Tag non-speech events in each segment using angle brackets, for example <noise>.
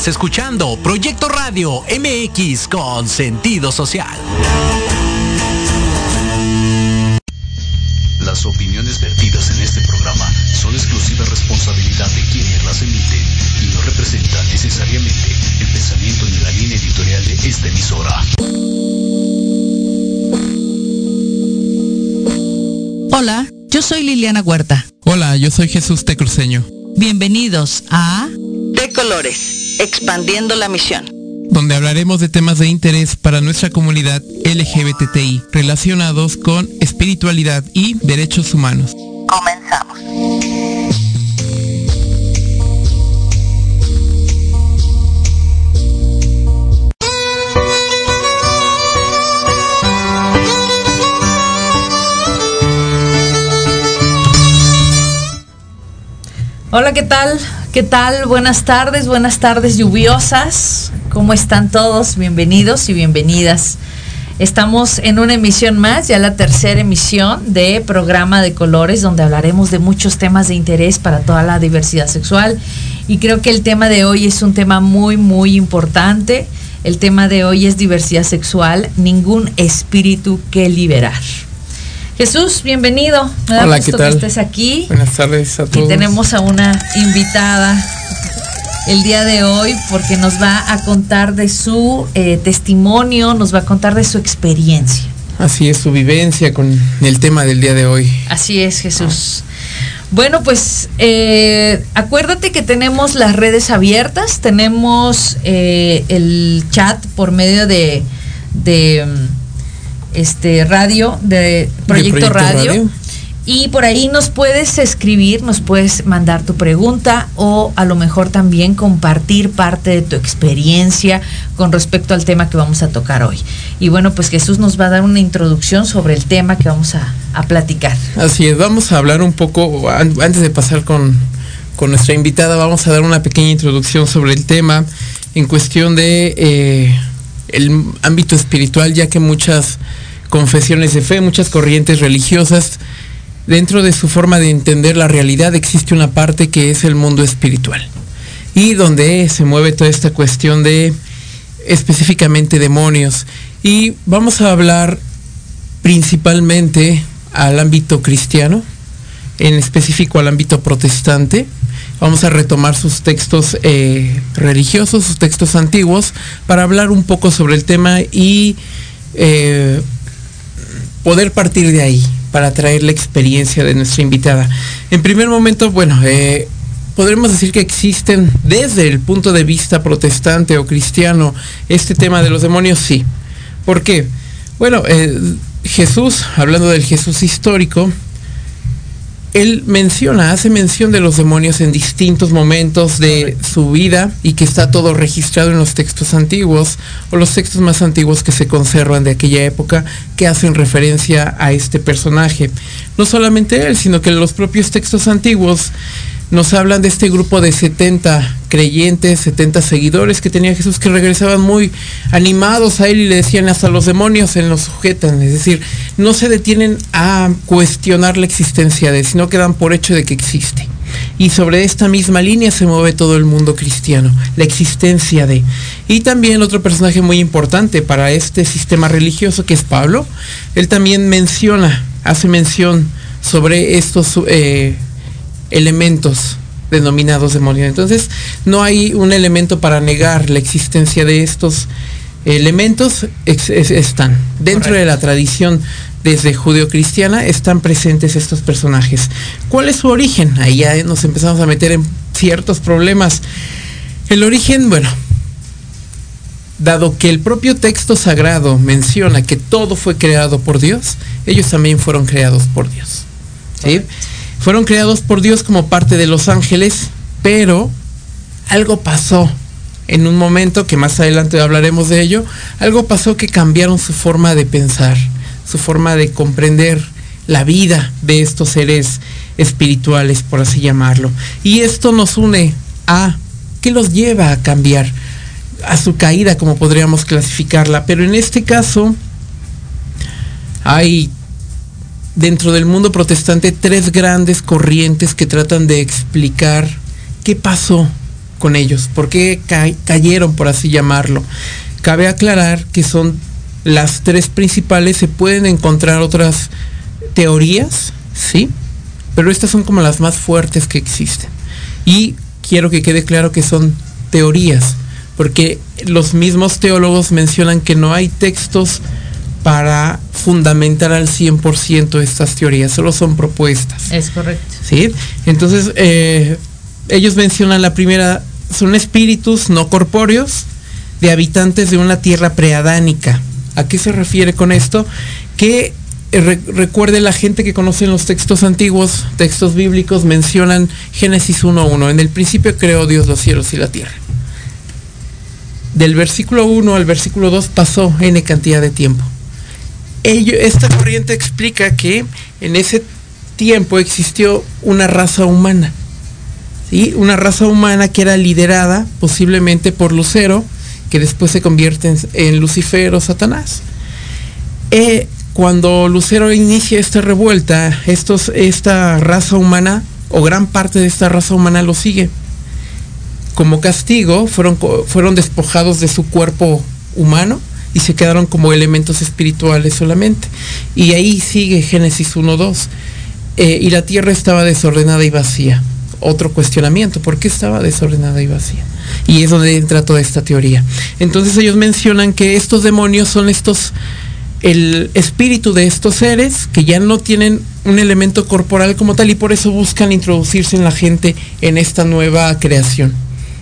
Estás escuchando Proyecto Radio MX con sentido social. Las opiniones vertidas en este programa son exclusiva responsabilidad de quienes las emiten y no representan necesariamente el pensamiento ni la línea editorial de esta emisora. Hola, yo soy Liliana Huerta. Hola, yo soy Jesús Tecruceño. Bienvenidos a De Colores, expandiendo la misión. Donde hablaremos de temas de interés para nuestra comunidad LGBTI relacionados con espiritualidad y derechos humanos. Comenzamos. Hola, ¿qué tal? ¿Qué tal? Buenas tardes, buenas tardes lluviosas. ¿Cómo están todos? Bienvenidos y bienvenidas. Estamos en una emisión más, ya la tercera emisión de programa de colores, donde hablaremos de muchos temas de interés para toda la diversidad sexual. Y creo que el tema de hoy es un tema muy, muy importante. El tema de hoy es diversidad sexual, ningún espíritu que liberar. Jesús, bienvenido. Me da Hola, gusto ¿qué tal? que estés aquí. Buenas tardes a todos. Y tenemos a una invitada el día de hoy porque nos va a contar de su eh, testimonio, nos va a contar de su experiencia. Así es, su vivencia con el tema del día de hoy. Así es, Jesús. Bueno, pues eh, acuérdate que tenemos las redes abiertas, tenemos eh, el chat por medio de, de este radio, de Proyecto, Proyecto radio. Radio. Y por ahí nos puedes escribir, nos puedes mandar tu pregunta o a lo mejor también compartir parte de tu experiencia con respecto al tema que vamos a tocar hoy. Y bueno, pues Jesús nos va a dar una introducción sobre el tema que vamos a, a platicar. Así es, vamos a hablar un poco, an- antes de pasar con, con nuestra invitada, vamos a dar una pequeña introducción sobre el tema en cuestión de eh, el ámbito espiritual, ya que muchas confesiones de fe, muchas corrientes religiosas, dentro de su forma de entender la realidad existe una parte que es el mundo espiritual. Y donde se mueve toda esta cuestión de específicamente demonios. Y vamos a hablar principalmente al ámbito cristiano, en específico al ámbito protestante. Vamos a retomar sus textos eh, religiosos, sus textos antiguos, para hablar un poco sobre el tema y eh, poder partir de ahí para traer la experiencia de nuestra invitada. En primer momento, bueno, eh, podremos decir que existen desde el punto de vista protestante o cristiano este tema de los demonios, sí. ¿Por qué? Bueno, eh, Jesús, hablando del Jesús histórico, él menciona, hace mención de los demonios en distintos momentos de su vida y que está todo registrado en los textos antiguos o los textos más antiguos que se conservan de aquella época que hacen referencia a este personaje. No solamente él, sino que los propios textos antiguos nos hablan de este grupo de 70 creyentes, 70 seguidores que tenía Jesús que regresaban muy animados a él y le decían hasta los demonios se nos sujetan, es decir, no se detienen a cuestionar la existencia de, sino que dan por hecho de que existe. Y sobre esta misma línea se mueve todo el mundo cristiano, la existencia de. Y también otro personaje muy importante para este sistema religioso que es Pablo, él también menciona, hace mención sobre estos eh, elementos denominados demonios. Entonces, no hay un elemento para negar la existencia de estos elementos, ex- están. Dentro de la tradición desde judeocristiana están presentes estos personajes. ¿Cuál es su origen? Ahí ya nos empezamos a meter en ciertos problemas. El origen, bueno, dado que el propio texto sagrado menciona que todo fue creado por Dios, ellos también fueron creados por Dios. ¿sí? Fueron creados por Dios como parte de los ángeles, pero algo pasó en un momento que más adelante hablaremos de ello, algo pasó que cambiaron su forma de pensar, su forma de comprender la vida de estos seres espirituales, por así llamarlo. Y esto nos une a qué los lleva a cambiar, a su caída, como podríamos clasificarla. Pero en este caso, hay dentro del mundo protestante tres grandes corrientes que tratan de explicar qué pasó con ellos? ¿Por qué cayeron, por así llamarlo? Cabe aclarar que son las tres principales, se pueden encontrar otras teorías, ¿sí? Pero estas son como las más fuertes que existen. Y quiero que quede claro que son teorías, porque los mismos teólogos mencionan que no hay textos para fundamentar al 100% estas teorías, solo son propuestas. Es correcto. ¿Sí? Entonces, eh, ellos mencionan la primera, son espíritus no corpóreos de habitantes de una tierra preadánica. ¿A qué se refiere con esto? Que eh, recuerde la gente que conoce los textos antiguos, textos bíblicos, mencionan Génesis 1.1. En el principio creó Dios los cielos y la tierra. Del versículo 1 al versículo 2 pasó N cantidad de tiempo. Esta corriente explica que en ese tiempo existió una raza humana. ¿sí? Una raza humana que era liderada posiblemente por Lucero, que después se convierte en, Lucifer o Satanás. Eh, cuando Lucero inicia esta revuelta, esta raza humana, o gran parte de esta raza humana lo sigue. Como castigo, fueron despojados de su cuerpo humano y se quedaron como elementos espirituales solamente. Y ahí sigue Génesis 1.2. Eh, y la tierra estaba desordenada y vacía. Otro cuestionamiento, ¿por qué estaba desordenada y vacía? Y es donde entra toda esta teoría. Entonces ellos mencionan que estos demonios son estos el espíritu de estos seres que ya no tienen un elemento corporal como tal y por eso buscan introducirse en la gente en esta nueva creación.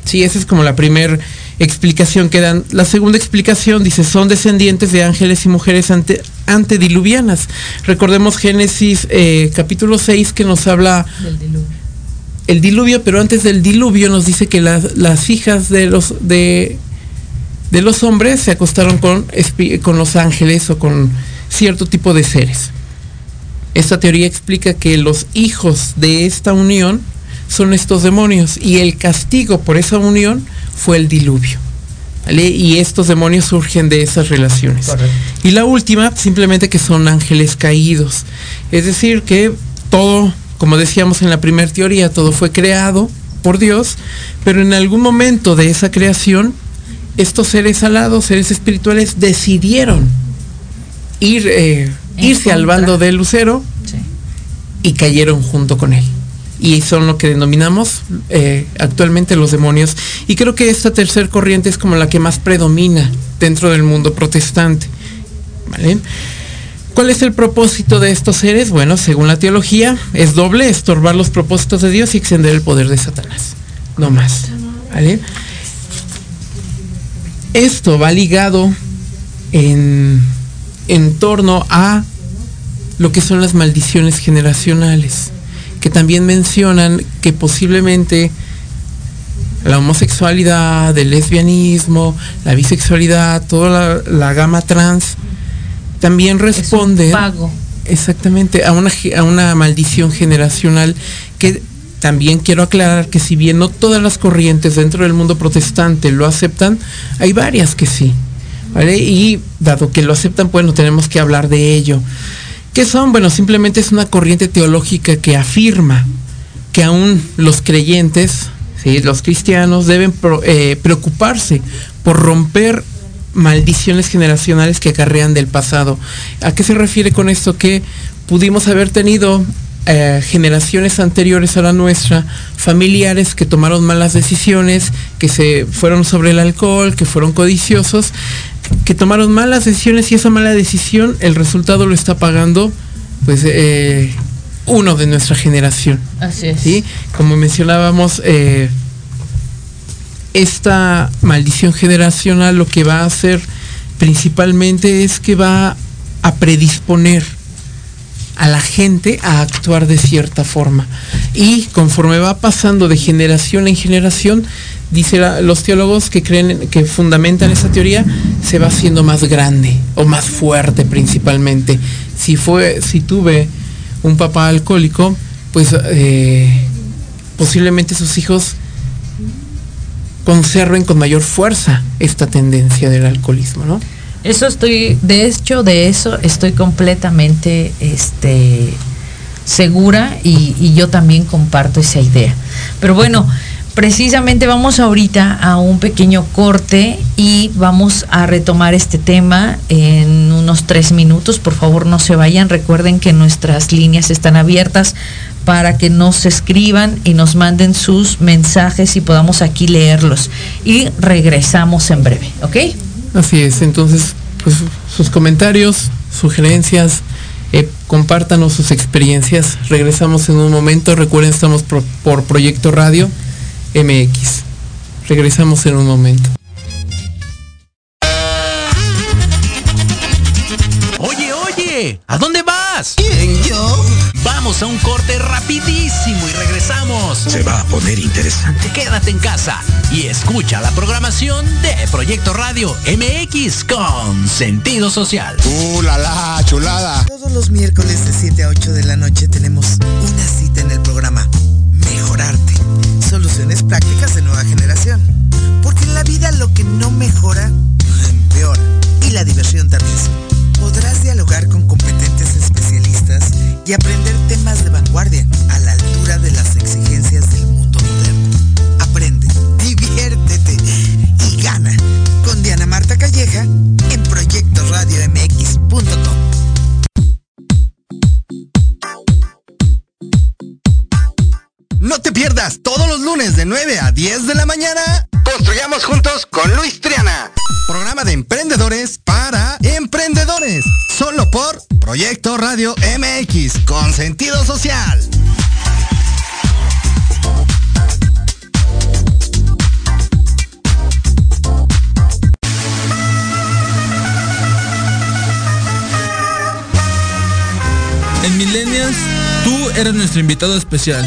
Sí, esa es como la primera explicación que dan. La segunda explicación dice, son descendientes de ángeles y mujeres ante, antediluvianas. Recordemos Génesis eh, capítulo 6 que nos habla del diluvio. el diluvio, pero antes del diluvio nos dice que las hijas de los de de los hombres se acostaron con, con los ángeles o con cierto tipo de seres. Esta teoría explica que los hijos de esta unión son estos demonios y el castigo por esa unión fue el diluvio. Y estos demonios surgen de esas relaciones. Y la última, simplemente que son ángeles caídos. Es decir, que todo, como decíamos en la primera teoría, todo fue creado por Dios, pero en algún momento de esa creación estos seres alados, seres espirituales, decidieron ir, eh, irse al bando de Lucero y cayeron junto con él. Y son lo que denominamos eh, actualmente los demonios. Y creo que esta tercera corriente es como la que más predomina dentro del mundo protestante. ¿Cuál es el propósito de estos seres? Bueno, según la teología, es doble, estorbar los propósitos de Dios y extender el poder de Satanás. No más. ¿Vale? Esto va ligado en, torno a lo que son las maldiciones generacionales, que también mencionan que posiblemente la homosexualidad, el lesbianismo, la bisexualidad, toda la, gama trans, también responde exactamente a una, a una maldición generacional que también quiero aclarar que si bien no todas las corrientes dentro del mundo protestante lo aceptan, hay varias que sí. Y dado que lo aceptan, bueno, tenemos que hablar de ello. ¿Qué son? Bueno, simplemente es una corriente teológica que afirma que aún los creyentes, los cristianos, deben eh, preocuparse por romper maldiciones generacionales que acarrean del pasado. ¿A qué se refiere con esto? Que pudimos haber tenido eh, generaciones anteriores a la nuestra, familiares que tomaron malas decisiones, que se fueron sobre el alcohol, que fueron codiciosos, que tomaron malas decisiones y esa mala decisión, el resultado lo está pagando, pues, eh, uno de nuestra generación. Así es. ¿sí? Como mencionábamos, eh, esta maldición generacional lo que va a hacer principalmente es que va a predisponer a la gente a actuar de cierta forma. Y conforme va pasando de generación en generación, dice los teólogos que creen, que fundamentan esa teoría, se va haciendo más grande o más fuerte principalmente. Si fue, si tuve un papá alcohólico, pues eh, posiblemente sus hijos conserven con mayor fuerza esta tendencia del alcoholismo, ¿no? Eso estoy, de hecho, de eso estoy completamente este, segura y, yo también comparto esa idea. Pero bueno, precisamente vamos ahorita a un pequeño corte y vamos a retomar este tema en unos tres minutos. Por favor, no se vayan. Recuerden que nuestras líneas están abiertas para que nos escriban y nos manden sus mensajes y podamos aquí leerlos. Y regresamos en breve, ¿ok? Así es, entonces, pues sus comentarios, sugerencias, eh, compártanos sus experiencias. Regresamos en un momento. Recuerden, estamos por, por Proyecto Radio MX. Regresamos en un momento. Oye, oye, ¿a dónde vas? ¿Quién, yo? Vamos a un corte rapidísimo y regresamos. Se va a poner interesante. Quédate en casa y escucha la programación de Proyecto Radio MX con sentido social. ¡Uh, la, la chulada! Todos los miércoles de 7 a 8 de la noche tenemos una cita en el programa Mejorarte. Soluciones prácticas de nueva generación. Porque en la vida lo que no mejora, empeora. Y la diversión también. Podrás dialogar con competentes especialistas y aprender temas de vanguardia a la altura de las exigencias del mundo moderno. Aprende, diviértete y gana con Diana Marta Calleja en proyectoradiomx.com. No te pierdas todos los lunes de 9 a 10 de la mañana. Construyamos juntos con Luis Triana. Programa de emprendedores para emprendedores. Solo por Proyecto Radio MX con sentido social. En Millennials, tú eres nuestro invitado especial.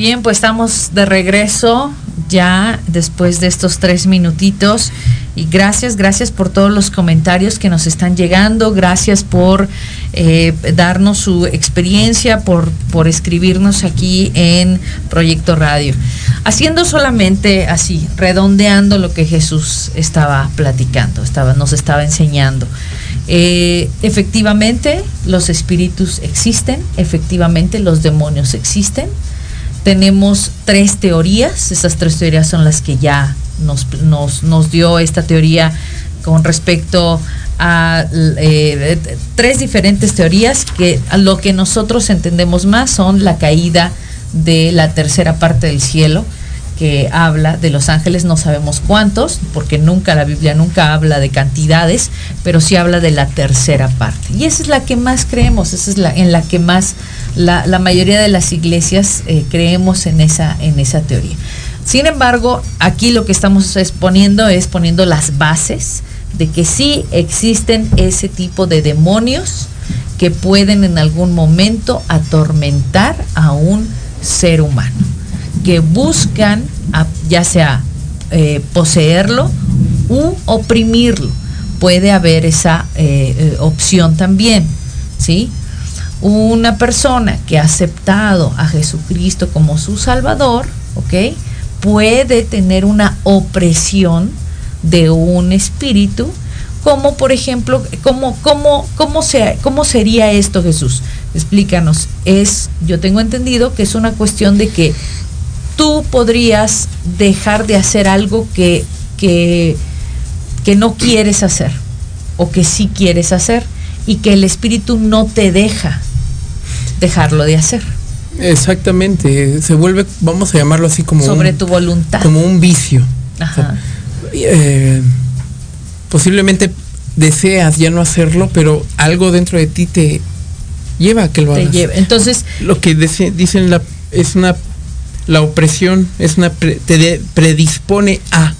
Bien, pues estamos de regreso ya después de estos tres minutitos. Y gracias, gracias por todos los comentarios que nos están llegando, gracias por eh, darnos su experiencia, por, por escribirnos aquí en Proyecto Radio. Haciendo solamente así, redondeando lo que Jesús estaba platicando, estaba, nos estaba enseñando. Eh, efectivamente, los espíritus existen, efectivamente, los demonios existen tenemos tres teorías, esas tres teorías son las que ya nos, nos, nos dio esta teoría con respecto a eh, tres diferentes teorías que a lo que nosotros entendemos más son la caída de la tercera parte del cielo, que habla de los ángeles, no sabemos cuántos, porque nunca la Biblia nunca habla de cantidades, pero sí habla de la tercera parte. Y esa es la que más creemos, esa es la en la que más la, la mayoría de las iglesias eh, creemos en esa, en esa teoría. Sin embargo, aquí lo que estamos exponiendo es poniendo las bases de que sí existen ese tipo de demonios que pueden en algún momento atormentar a un ser humano que buscan ya sea eh, poseerlo u oprimirlo. Puede haber esa eh, eh, opción también, ¿sí? Una persona que ha aceptado a Jesucristo como su Salvador, ¿ok? Puede tener una opresión de un espíritu, como por ejemplo, ¿cómo, cómo, cómo, se, cómo sería esto Jesús? Explícanos. Es, yo tengo entendido que es una cuestión de que tú podrías dejar de hacer algo que, que, que no quieres hacer o que sí quieres hacer y que el espíritu no te deja dejarlo de hacer. Exactamente, se vuelve, vamos a llamarlo así como sobre un, tu voluntad. como un vicio. Ajá. Eh, posiblemente deseas ya no hacerlo, pero algo dentro de ti te lleva a que lo te hagas. lleva. Entonces, Lo que dice- dicen la, es una la opresión es una pre- te de- predispone a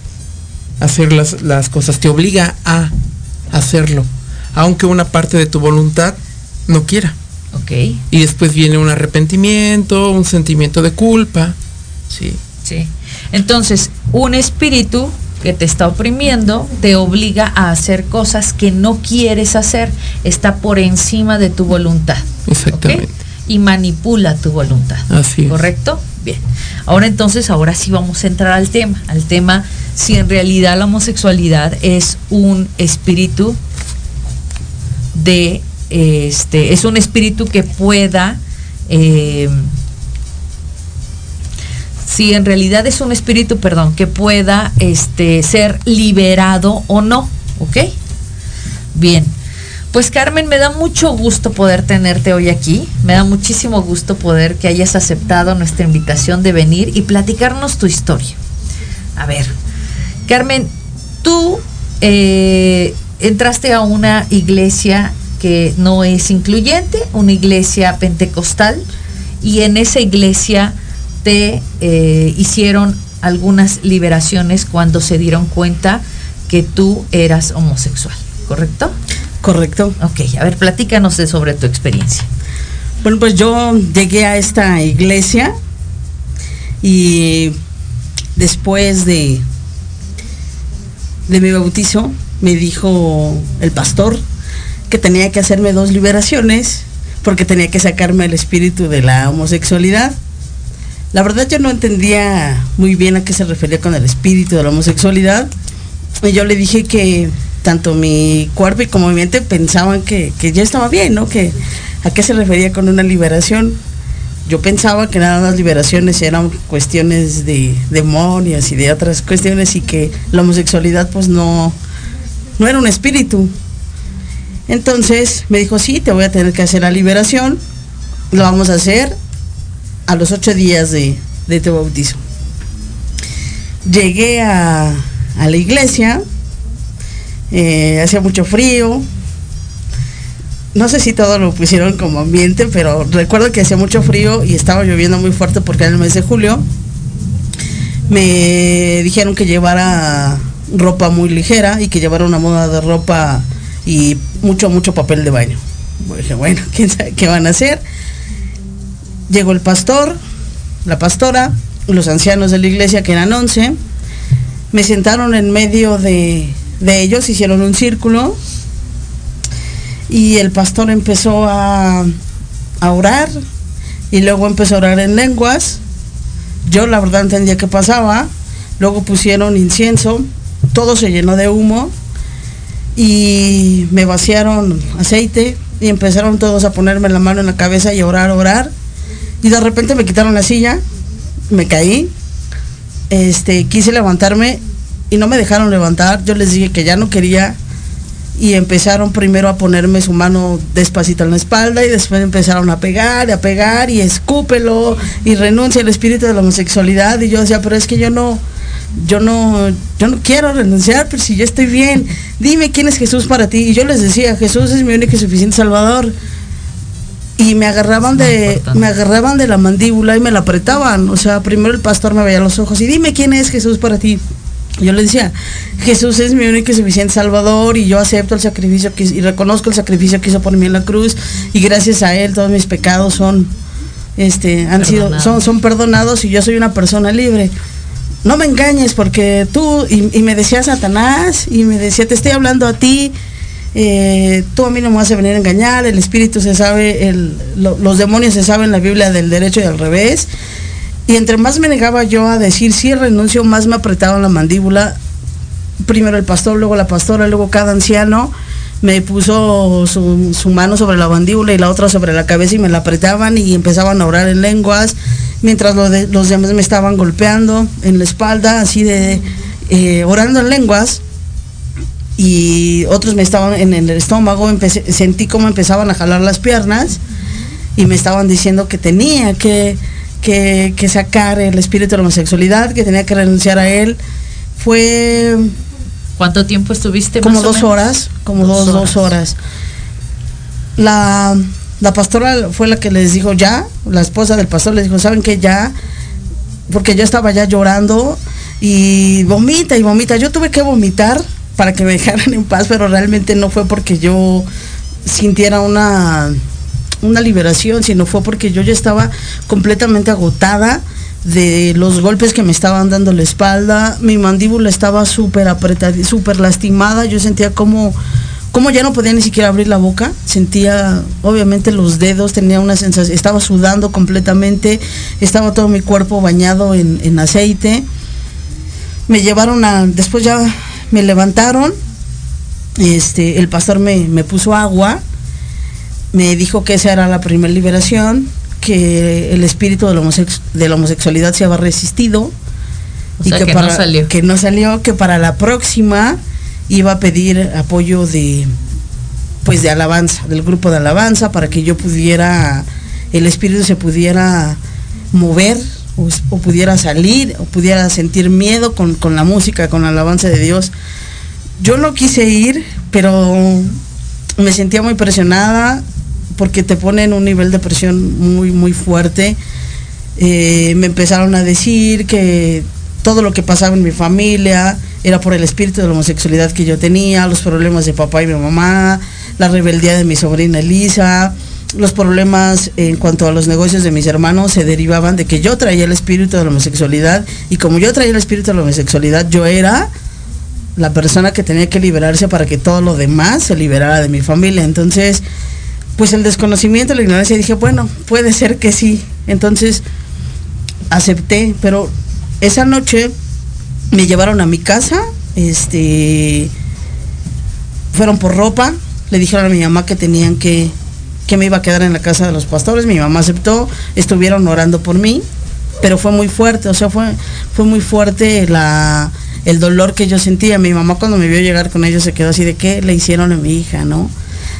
hacer las, las cosas, te obliga a hacerlo, aunque una parte de tu voluntad no quiera. ok, Y después viene un arrepentimiento, un sentimiento de culpa. Sí. sí. Entonces, un espíritu que te está oprimiendo te obliga a hacer cosas que no quieres hacer, está por encima de tu voluntad. Exactamente. Y manipula tu voluntad. Así es. ¿Correcto? Bien. Ahora entonces, ahora sí vamos a entrar al tema, al tema si en realidad la homosexualidad es un espíritu de, este, es un espíritu que pueda, eh, si en realidad es un espíritu, perdón, que pueda este, ser liberado o no, ¿ok? Bien. Pues Carmen, me da mucho gusto poder tenerte hoy aquí. Me da muchísimo gusto poder que hayas aceptado nuestra invitación de venir y platicarnos tu historia. A ver, Carmen, tú eh, entraste a una iglesia que no es incluyente, una iglesia pentecostal, y en esa iglesia te eh, hicieron algunas liberaciones cuando se dieron cuenta que tú eras homosexual, ¿correcto? Correcto. Ok, a ver, platícanos sobre tu experiencia. Bueno, pues yo llegué a esta iglesia y después de, de mi bautizo me dijo el pastor que tenía que hacerme dos liberaciones porque tenía que sacarme el espíritu de la homosexualidad. La verdad yo no entendía muy bien a qué se refería con el espíritu de la homosexualidad. Y yo le dije que tanto mi cuerpo y como mi mente pensaban que, que ya estaba bien, ¿no? Que a qué se refería con una liberación. Yo pensaba que nada más liberaciones eran cuestiones de demonios y de otras cuestiones y que la homosexualidad pues no, no era un espíritu. Entonces me dijo, sí, te voy a tener que hacer la liberación. Lo vamos a hacer a los ocho días de, de tu bautizo. Llegué a, a la iglesia, eh, hacía mucho frío. No sé si todo lo pusieron como ambiente, pero recuerdo que hacía mucho frío y estaba lloviendo muy fuerte porque era el mes de julio. Me dijeron que llevara ropa muy ligera y que llevara una moda de ropa y mucho, mucho papel de baño. Dije, bueno, <laughs> ¿quién sabe qué van a hacer? Llegó el pastor, la pastora, los ancianos de la iglesia, que eran 11, me sentaron en medio de, de ellos, hicieron un círculo y el pastor empezó a, a orar y luego empezó a orar en lenguas. Yo la verdad entendía qué pasaba. Luego pusieron incienso, todo se llenó de humo y me vaciaron aceite y empezaron todos a ponerme la mano en la cabeza y a orar, orar. Y de repente me quitaron la silla, me caí, este, quise levantarme y no me dejaron levantar. Yo les dije que ya no quería y empezaron primero a ponerme su mano despacito en la espalda y después empezaron a pegar y a pegar y escúpelo y renuncia al espíritu de la homosexualidad y yo decía, pero es que yo no, yo no, yo no quiero renunciar, pero si yo estoy bien, dime quién es Jesús para ti. Y yo les decía, Jesús es mi único y suficiente Salvador. Y me agarraban de, me agarraban de la mandíbula y me la apretaban. O sea, primero el pastor me veía los ojos y dime quién es Jesús para ti. Yo le decía, Jesús es mi único y suficiente Salvador y yo acepto el sacrificio que, y reconozco el sacrificio que hizo por mí en la cruz y gracias a él todos mis pecados son, este, han sido, Perdonados. son, son perdonados y yo soy una persona libre no me engañes porque tú, y, y me decía Satanás, y me decía, te estoy hablando a ti, eh, tú a mí no me vas a venir a engañar, el espíritu se sabe, el, lo- los demonios se saben la Biblia del derecho y al revés. Y entre más me negaba yo a decir sí renuncio, más me apretaban la mandíbula. Primero el pastor, luego la pastora, luego cada anciano me puso su, su mano sobre la mandíbula y la otra sobre la cabeza y me la apretaban y empezaban a orar en lenguas mientras los demás me estaban golpeando en la espalda, así de eh, orando en lenguas, y otros me estaban en el estómago, sentí como empezaban a jalar las piernas y me estaban diciendo que tenía que, que, sacar el espíritu de la homosexualidad, que tenía que renunciar a él. Fue... ¿Cuánto tiempo estuviste? Como dos horas, como dos, dos horas. La, la pastora fue la que les dijo ya, la esposa del pastor les dijo, ¿saben qué? Ya, porque yo estaba ya llorando y vomita y vomita. Yo tuve que vomitar para que me <laughs> dejaran en paz, pero realmente no fue porque yo sintiera una, una liberación, sino fue porque yo ya estaba completamente agotada de los golpes que me estaban dando la espalda, mi mandíbula estaba súper apretada, súper lastimada, yo sentía como, como ya no podía ni siquiera abrir la boca, sentía obviamente los dedos, tenía una sensación, estaba sudando completamente, estaba todo mi cuerpo bañado en, en aceite, me llevaron a, después ya me levantaron, este, el pastor me, puso agua, me dijo que esa era la primera liberación, que el espíritu de la, de la homosexualidad se había resistido y que, para, no salió. que no salió, que para la próxima iba a pedir apoyo de pues de alabanza, del grupo de alabanza, para que yo pudiera, el espíritu se pudiera mover o, pudiera salir o pudiera sentir miedo con, la música, con la alabanza de Dios. Yo no quise ir, pero me sentía muy presionada porque te pone en un nivel de presión muy, muy fuerte. Eh, me empezaron a decir que todo lo que pasaba en mi familia era por el espíritu de la homosexualidad que yo tenía, los problemas de papá y mi mamá, la rebeldía de mi sobrina Elisa, los problemas en cuanto a los negocios de mis hermanos se derivaban de que yo traía el espíritu de la homosexualidad y como yo traía el espíritu de la homosexualidad, yo era la persona que tenía que liberarse para que todo lo demás se liberara de mi familia. Entonces, pues el desconocimiento, la ignorancia, dije, bueno, puede ser que sí. Entonces, acepté, pero esa noche me llevaron a mi casa, este, fueron por ropa, le dijeron a mi mamá que tenían que que me iba a quedar en la casa de los pastores. Mi mamá aceptó, estuvieron orando por mí, pero fue muy fuerte, o sea, fue, fue muy fuerte la, el dolor que yo sentía. Mi mamá cuando me vio llegar con ellos se quedó así de qué le hicieron a mi hija, ¿no?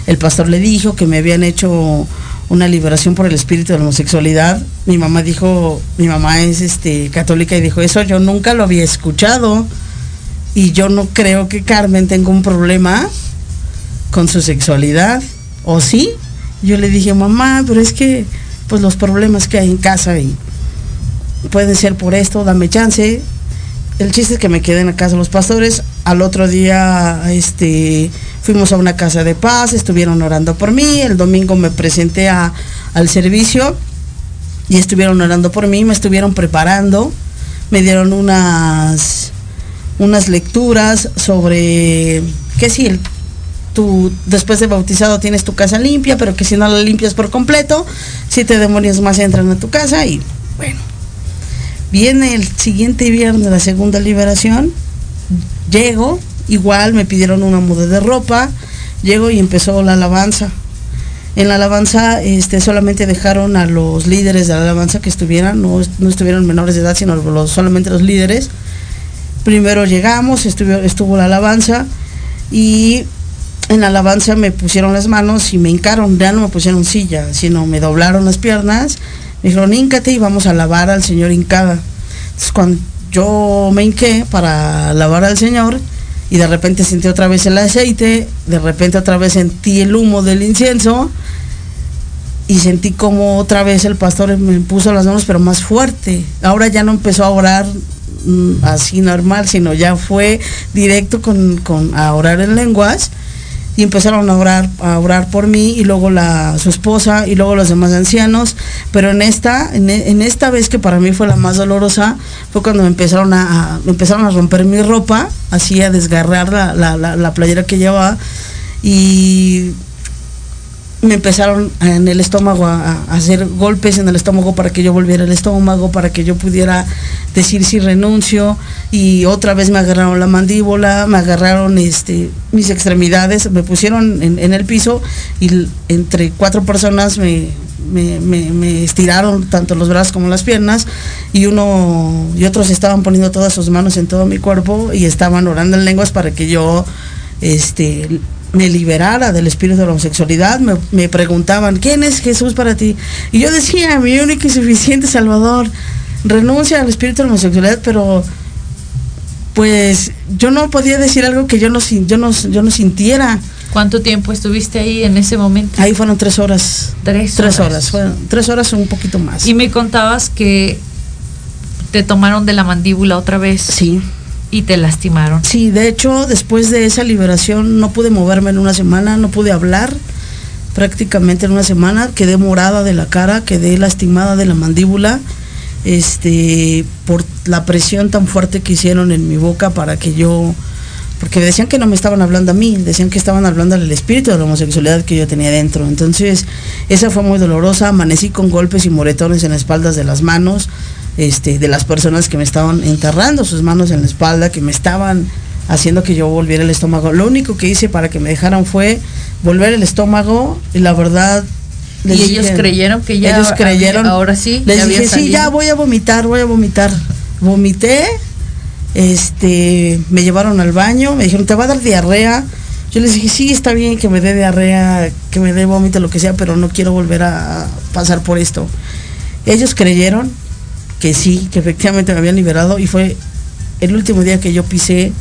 El pastor le dijo que me habían hecho una liberación por el espíritu de la homosexualidad. Mi mamá dijo, mi mamá es este católica y dijo, eso yo nunca lo había escuchado. Y yo no creo que Carmen tenga un problema con su sexualidad. ¿O sí? Yo le dije, mamá, pero es que pues los problemas que hay en casa y pueden ser por esto, dame chance. El chiste es que me quedé en la casa los pastores. Al otro día este, fuimos a una casa de paz, estuvieron orando por mí. El domingo me presenté a, al servicio y estuvieron orando por mí, me estuvieron preparando. Me dieron unas, unas lecturas sobre, qué si tú después de bautizado tienes tu casa limpia, pero que si no la limpias por completo, siete demonios más entran a tu casa y bueno. Viene el siguiente viernes la segunda liberación, llego, igual me pidieron una muda de ropa, llego y empezó la alabanza. En la alabanza este, solamente dejaron a los líderes de la alabanza que estuvieran, no, estuvieron menores de edad, sino solamente los líderes. Primero llegamos, estuvo, estuvo la alabanza y en la alabanza me pusieron las manos y me hincaron, ya no me pusieron silla, sino me doblaron las piernas, me dijeron, híncate y vamos a alabar al Señor hincada. Yo me hinqué para alabar al Señor y de repente sentí otra vez el aceite, de repente otra vez sentí el humo del incienso y sentí como otra vez el pastor me puso las manos pero más fuerte. Ahora ya no empezó a orar mm, así normal, sino ya fue directo con, con a orar en lenguas y empezaron a orar, a orar por mí y luego la, su esposa y luego los demás ancianos. Pero en esta, en, esta vez que para mí fue la más dolorosa, fue cuando me empezaron a, empezaron a romper mi ropa, así a desgarrar la, la, la playera que llevaba y me empezaron en el estómago a, hacer golpes en el estómago para que yo volviera al estómago, para que yo pudiera decir si renuncio. Y otra vez me agarraron la mandíbula, me agarraron este mis extremidades, me pusieron en, el piso y entre cuatro personas me, me, me- me estiraron tanto los brazos como las piernas y uno y otros estaban poniendo todas sus manos en todo mi cuerpo y estaban orando en lenguas para que yo este me liberara del espíritu de la homosexualidad, me, me preguntaban, ¿quién es Jesús para ti? Y yo decía, mi único y suficiente Salvador, renuncia al espíritu de la homosexualidad, pero pues yo no podía decir algo que yo no, yo no, yo no sintiera. ¿Cuánto tiempo estuviste ahí en ese momento? Ahí fueron tres horas. Tres Tres horas. horas, fueron tres horas o un poquito más. Y me contabas que te tomaron de la mandíbula otra vez. Sí. Y te lastimaron. Sí, de hecho, después de esa liberación no pude moverme en una semana, no pude hablar prácticamente en una semana, quedé morada de la cara, quedé lastimada de la mandíbula, este, por la presión tan fuerte que hicieron en mi boca para que yo, porque decían que no me estaban hablando a mí, decían que estaban hablando al espíritu de la homosexualidad que yo tenía dentro. Entonces, esa fue muy dolorosa, amanecí con golpes y moretones en las espaldas de las manos, este, de las personas que me estaban enterrando sus manos en la espalda, que me estaban haciendo que yo volviera el estómago. Lo único que hice para que me dejaran fue volver el estómago y la verdad... Y ellos creyeron que ya Ellos creyeron. ahora sí, Les ya había dije, sí, salido". ya voy a vomitar, voy a vomitar. Vomité, este, me llevaron al baño, me dijeron, te va a dar diarrea. Yo les dije, sí, está bien que me dé diarrea, que me dé vómito, lo que sea, pero no quiero volver a pasar por esto. Ellos creyeron que sí, que efectivamente me habían liberado y fue el último día que yo pisé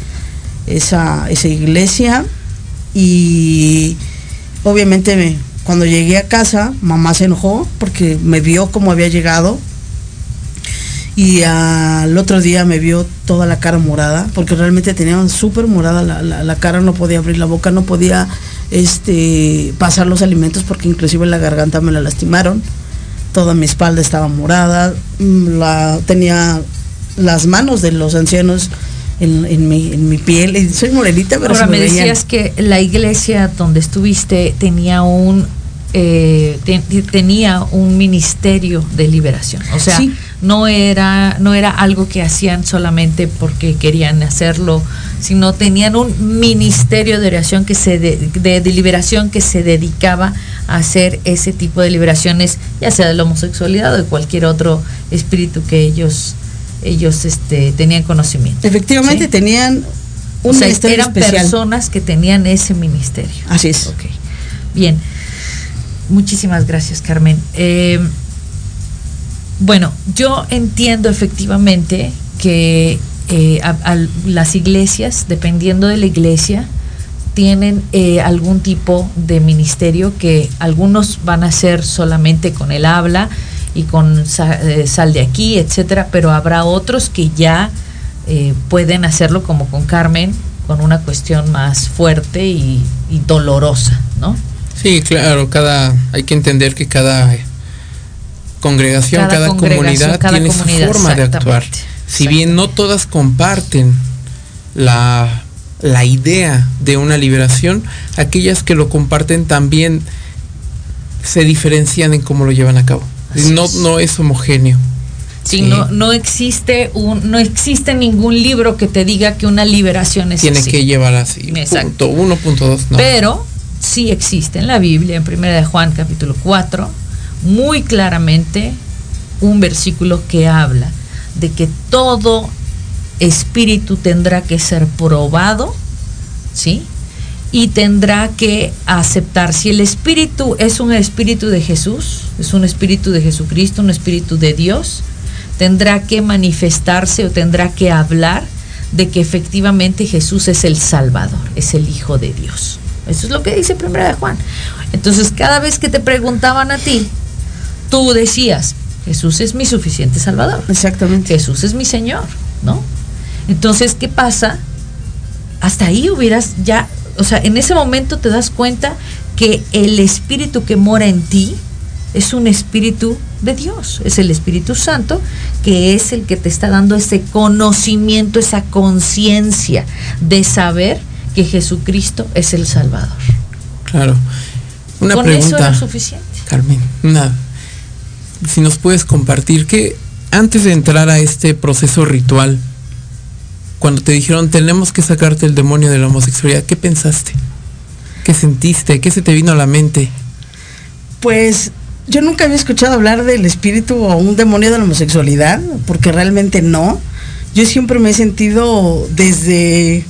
esa, esa iglesia y obviamente me- cuando llegué a casa mamá se enojó porque me vio como había llegado y al otro día me vio toda la cara morada porque realmente tenía súper morada la, la- la cara no podía abrir la boca no podía este pasar los alimentos porque inclusive la garganta me la lastimaron toda mi espalda estaba morada mm, la tenía las manos de los ancianos en, en mi, en mi piel soy morenita pero Ahora me veían. decías que la iglesia donde estuviste tenía un eh, te- tenía un ministerio de liberación. O sea, Sí. no era no era algo que hacían solamente porque querían hacerlo, sino tenían un ministerio de liberación que se de, de- de liberación que se dedicaba hacer ese tipo de liberaciones, ya sea de la homosexualidad o de cualquier otro espíritu que ellos ellos este tenían conocimiento. efectivamente ¿sí? tenían un o sea, ministerio eran especial personas que tenían ese ministerio. así es Ok. Bien. Muchísimas gracias, Carmen. Eh, bueno, yo entiendo efectivamente que eh, a- las iglesias, dependiendo de la iglesia, tienen eh, algún tipo de ministerio que algunos van a hacer solamente con el habla y con eh, sal de aquí, etcétera, pero habrá otros que ya eh, pueden hacerlo como con Carmen, con una cuestión más fuerte y, y dolorosa, ¿no? Sí, claro, cada hay que entender que cada congregación, Cada cada, congregación, comunidad cada tiene comunidad, su forma de actuar. Si bien no todas comparten la, la idea de una liberación, aquellas que lo comparten también se diferencian en cómo lo llevan a cabo. Así no, es. no es homogéneo. Sí, Sí. no, no existe un, no existe ningún libro que te diga que una liberación es Tiene así. que llevar así. Exacto. Punto uno, punto dos, no. Pero sí existe en la Biblia, en 1 de Juan capítulo 4, muy claramente un versículo que habla de que todo espíritu tendrá que ser probado, ¿sí? Y tendrá que aceptar. Si el espíritu es un espíritu de Jesús, es un espíritu de Jesucristo, un espíritu de Dios, tendrá que manifestarse o tendrá que hablar de que efectivamente Jesús es el Salvador, es el Hijo de Dios. Eso es lo que dice Primera de Juan. Entonces, cada vez que te preguntaban a ti, tú decías, Jesús es mi suficiente Salvador. exactamente Jesús es mi Señor, ¿no? Entonces, ¿qué pasa? Hasta ahí hubieras ya, o sea, en ese momento te das cuenta que el espíritu que mora en ti es un espíritu de Dios, es el Espíritu Santo, que es el que te está dando ese conocimiento, esa conciencia de saber que Jesucristo es el Salvador. Claro. Una Con eso pregunta. era suficiente. Carmen, una, si nos puedes compartir que antes de entrar a este proceso ritual, cuando te dijeron tenemos que sacarte el demonio de la homosexualidad, ¿qué pensaste? ¿Qué sentiste? ¿Qué se te vino a la mente? Pues yo nunca había escuchado hablar del espíritu o un demonio de la homosexualidad, porque realmente no. Yo siempre me he sentido desde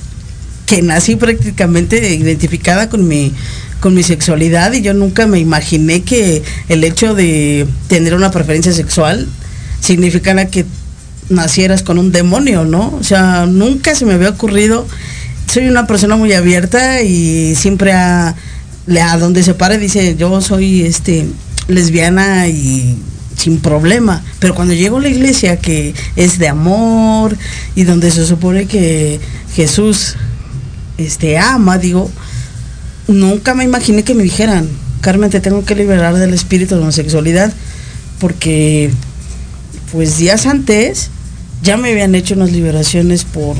que nací prácticamente identificada con mi con mi sexualidad y yo nunca me imaginé que el hecho de tener una preferencia sexual significara que nacieras con un demonio, ¿no? O sea, nunca se me había ocurrido. Soy una persona muy abierta y siempre a, donde se pare dice, yo soy este lesbiana y sin problema. Pero cuando llego a la iglesia que es de amor y donde se supone que Jesús este ama, digo, nunca me imaginé que me dijeran, Carmen, te tengo que liberar del espíritu de homosexualidad, porque pues días antes ya me habían hecho unas liberaciones por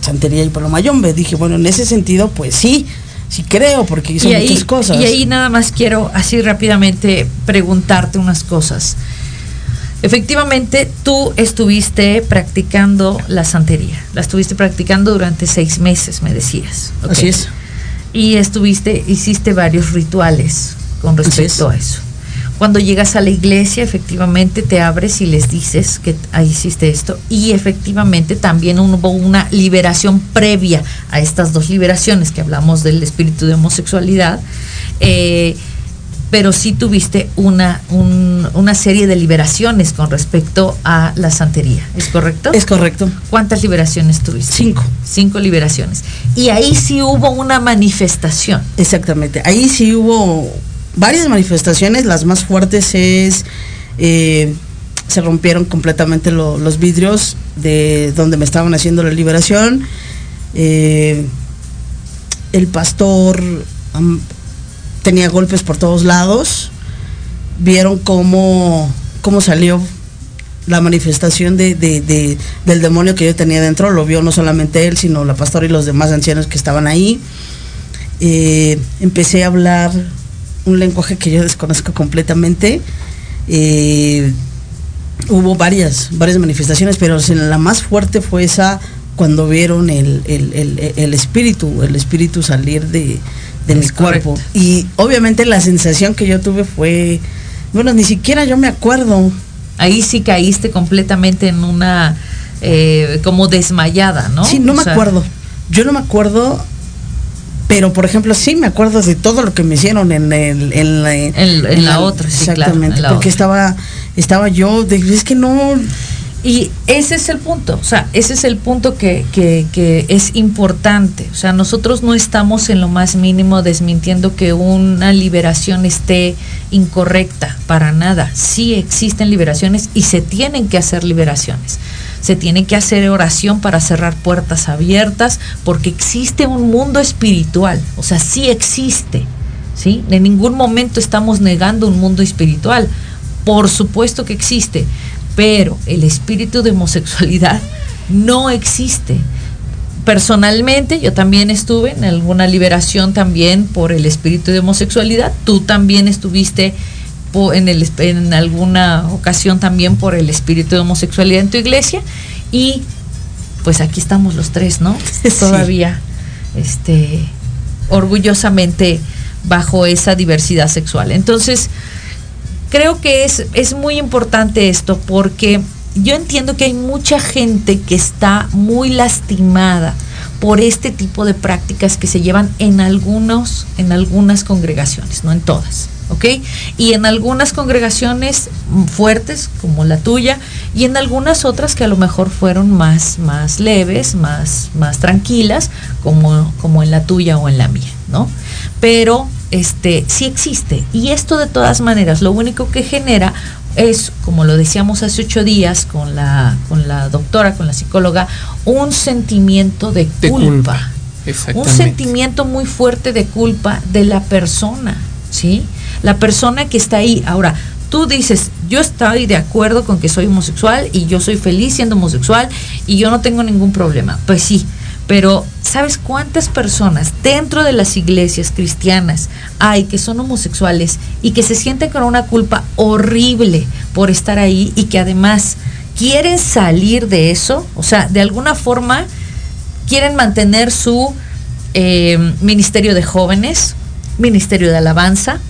santería y por lo mayombe. Dije, bueno, en ese sentido, pues sí, sí creo, porque hizo muchas cosas. Y ahí nada más quiero así rápidamente preguntarte unas cosas. Efectivamente, tú estuviste practicando la santería. La estuviste practicando durante seis meses, me decías. Así es. Y estuviste, hiciste varios rituales con respecto a eso. Cuando llegas a la iglesia, efectivamente te abres y les dices que ahí hiciste esto. Y efectivamente también hubo una liberación previa a estas dos liberaciones que hablamos del espíritu de homosexualidad. Eh, pero sí tuviste una, una serie de liberaciones con respecto a la santería, ¿es correcto? Es correcto. ¿Cuántas liberaciones tuviste? Cinco. Cinco liberaciones. Y ahí sí hubo una manifestación. Exactamente, ahí sí hubo varias manifestaciones, las más fuertes es, eh, se rompieron completamente los vidrios de donde me estaban haciendo la liberación. Eh, el pastor tenía golpes por todos lados. Vieron cómo, cómo salió la manifestación de, del demonio que yo tenía dentro. Lo vio no solamente él, sino la pastora y los demás ancianos que estaban ahí. Eh, empecé a hablar un lenguaje que yo desconozco completamente. Eh, hubo varias, varias manifestaciones, pero la más fuerte fue esa cuando vieron el, espíritu, el espíritu salir de, mi cuerpo. Y obviamente la sensación que yo tuve fue, bueno, ni siquiera yo me acuerdo. Ahí sí caíste completamente en una, eh, como desmayada, ¿no? Sí, no me acuerdo. Yo no me acuerdo pero por ejemplo sí me acuerdo de todo lo que me hicieron en, el, en, la, en, la, otra sí, exactamente porque estaba estaba yo de, es que no y ese es el punto, o sea, ese es el punto que, que, que, es importante. O sea, nosotros no estamos en lo más mínimo desmintiendo que una liberación esté incorrecta, para nada. Sí existen liberaciones y se tienen que hacer liberaciones se tiene que hacer oración para cerrar puertas abiertas, porque existe un mundo espiritual, o sea, sí existe, ¿sí? En ningún momento estamos negando un mundo espiritual, por supuesto que existe, pero el espíritu de homosexualidad no existe. Personalmente, yo también estuve en alguna liberación también por el espíritu de homosexualidad, tú también estuviste en, el, en alguna ocasión también por el espíritu de homosexualidad en tu iglesia y pues aquí estamos los tres, ¿no? <laughs> Todavía este orgullosamente bajo esa diversidad sexual. Entonces, creo que es, es muy importante esto porque yo entiendo que hay mucha gente que está muy lastimada por este tipo de prácticas que se llevan en algunos, en algunas congregaciones, no en todas. ¿Ok? Y en algunas congregaciones fuertes, como la tuya, y en algunas otras que a lo mejor fueron más, más leves, más, más tranquilas, como, como en la tuya o en la mía, ¿no? Pero este, sí existe. Y esto de todas maneras, lo único que genera es, como lo decíamos hace ocho días con la, con la doctora, con la psicóloga, un sentimiento de culpa. Un sentimiento muy fuerte de culpa de la persona, ¿sí? La persona que está ahí. Ahora, tú dices, yo estoy de acuerdo con que soy homosexual y yo soy feliz siendo homosexual y yo no tengo ningún problema. Pues sí, pero ¿sabes cuántas personas dentro de las iglesias cristianas hay que son homosexuales y que se sienten con una culpa horrible por estar ahí y que además quieren salir de eso? O sea, de alguna forma quieren mantener su eh, ministerio de jóvenes, ministerio de alabanza,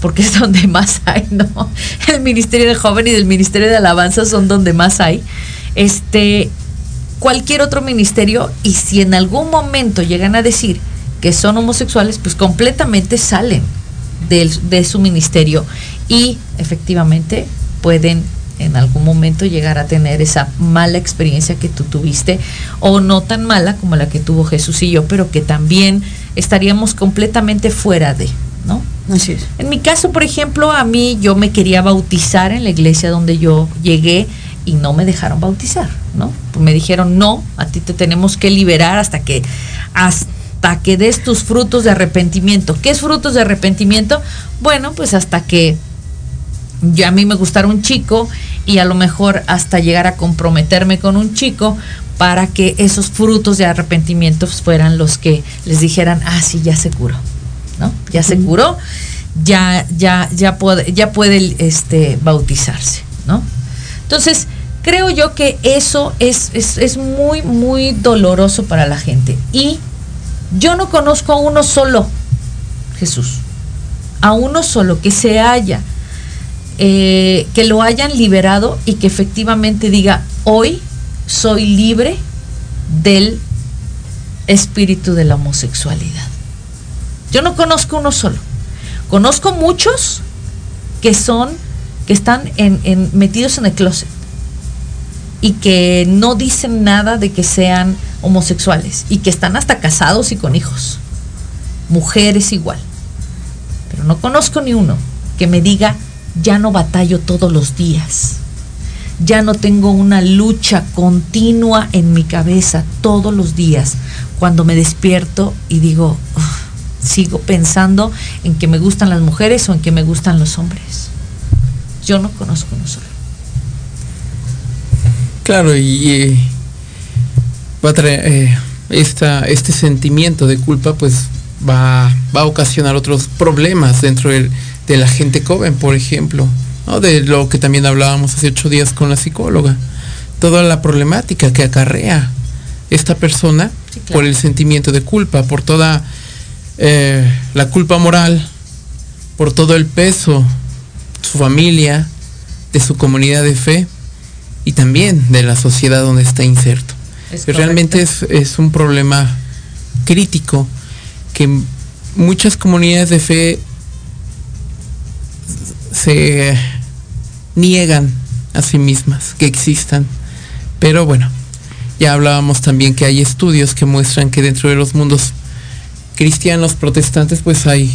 porque es donde más hay, ¿no? El Ministerio de Joven y del Ministerio de Alabanza son donde más hay. Este, cualquier otro ministerio, y si en algún momento llegan a decir que son homosexuales, pues completamente salen de su ministerio y efectivamente pueden en algún momento llegar a tener esa mala experiencia que tú tuviste o no tan mala como la que tuvo Jesús y yo, pero que también estaríamos completamente fuera de, ¿no? En mi caso, por ejemplo, a mí yo me quería bautizar en la iglesia donde yo llegué y no me dejaron bautizar, ¿no? Me dijeron, "No, a ti te tenemos que liberar hasta que hasta que des tus frutos de arrepentimiento." ¿Qué es frutos de arrepentimiento? Bueno, pues hasta que ya a mí me gustara un chico y a lo mejor hasta llegar a comprometerme con un chico para que esos frutos de arrepentimiento fueran los que les dijeran, ah, sí, ya se curó, Ya se curó, ya, ya, ya puede, ya este, bautizarse, ¿no? Entonces, creo yo que eso es, es, es muy, muy doloroso para la gente. Y yo no conozco a uno solo, Jesús, a uno solo que se haya eh, que lo hayan liberado y que efectivamente diga, hoy soy libre del espíritu de la homosexualidad. Yo no conozco uno solo. Conozco muchos que son, que están metidos en el closet y que no dicen nada de que sean homosexuales y que están hasta casados y con hijos. Mujeres igual. Pero no conozco ni uno que me diga, ya no batallo todos los días. Ya no tengo una lucha continua en mi cabeza todos los días cuando me despierto y digo, sigo pensando en que me gustan las mujeres o en que me gustan los hombres. Yo no conozco uno solo. Claro, y, va a traer eh, este sentimiento de culpa, pues va, va a ocasionar otros problemas dentro del de la gente joven, por ejemplo, de lo que también hablábamos hace ocho días con la psicóloga, toda la problemática que acarrea esta persona por el sentimiento de culpa, por toda eh, la culpa moral, por todo el peso, su familia, de su comunidad de fe y también de la sociedad donde está inserto. Realmente es, es un problema crítico que muchas comunidades de fe se niegan a sí mismas que existan. Pero bueno, ya hablábamos también que hay estudios que muestran que dentro de los mundos cristianos protestantes pues hay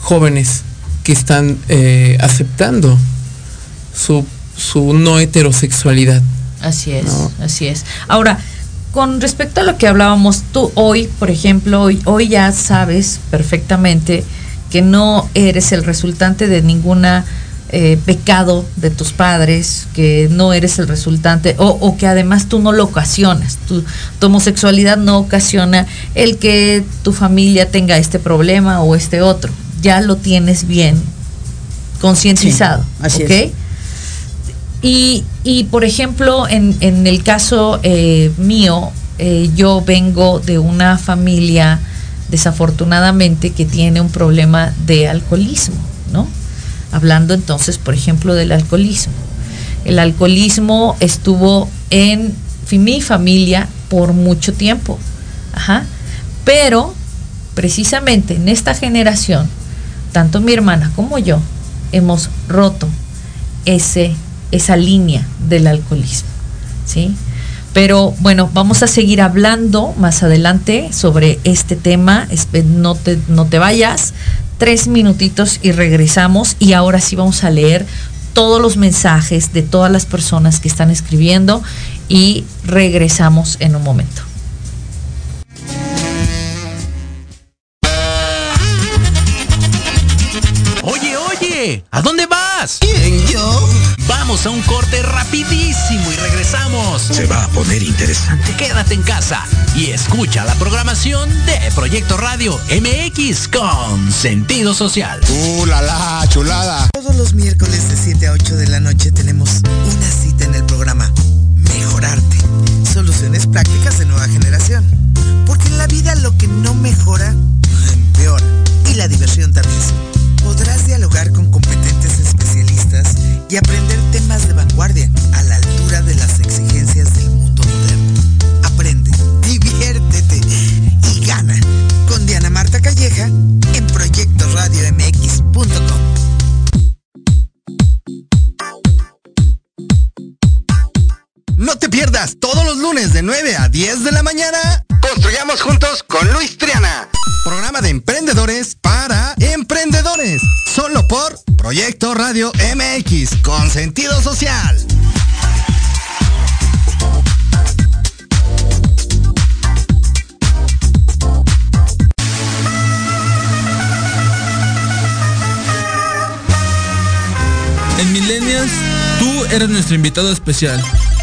jóvenes que están eh, aceptando su, su, no heterosexualidad. Así es, así es. Ahora, con respecto a lo que hablábamos, tú hoy, por ejemplo, hoy, hoy ya sabes perfectamente que no eres el resultante de ninguna eh, pecado de tus padres, que no eres el resultante, o, que además tú no lo ocasionas. Tu, homosexualidad no ocasiona el que tu familia tenga este problema o este otro. Ya lo tienes bien concientizado. así es. Y, y, por ejemplo, en, en el caso eh, mío, eh, yo vengo de una familia desafortunadamente que tiene un problema de alcoholismo, ¿no? Hablando entonces, por ejemplo, del alcoholismo. El alcoholismo estuvo en mi familia por mucho tiempo, Ajá. pero precisamente en esta generación, tanto mi hermana como yo hemos roto ese, esa línea del alcoholismo, ¿sí? Pero bueno, vamos a seguir hablando más adelante sobre este tema. No te, no te vayas. Tres minutitos y regresamos. Y ahora sí vamos a leer todos los mensajes de todas las personas que están escribiendo y regresamos en un momento. Oye, oye, ¿a dónde vas? Vamos a un corte rapidísimo y regresamos. Se va a poner interesante. Quédate en casa y escucha la programación de Proyecto Radio MX con sentido social. ¡Uh, la, la chulada! Todos los miércoles de 7 a 8 de la noche tenemos una cita en el programa Mejorarte. Soluciones prácticas de nueva generación. Porque en la vida lo que no mejora, empeora. Y la diversión también podrás dialogar con competentes especialistas y aprender temas de vanguardia a la altura de las exigencias del mundo moderno. Aprende, diviértete y gana con Diana Marta Calleja en proyectoradiomx.com. No te pierdas todos los lunes de 9 a 10 de la mañana. Construyamos juntos con Luis Triana. Programa de emprendedores para emprendedores. Solo por Proyecto Radio MX con sentido social. En Millennials, tú eres nuestro invitado especial.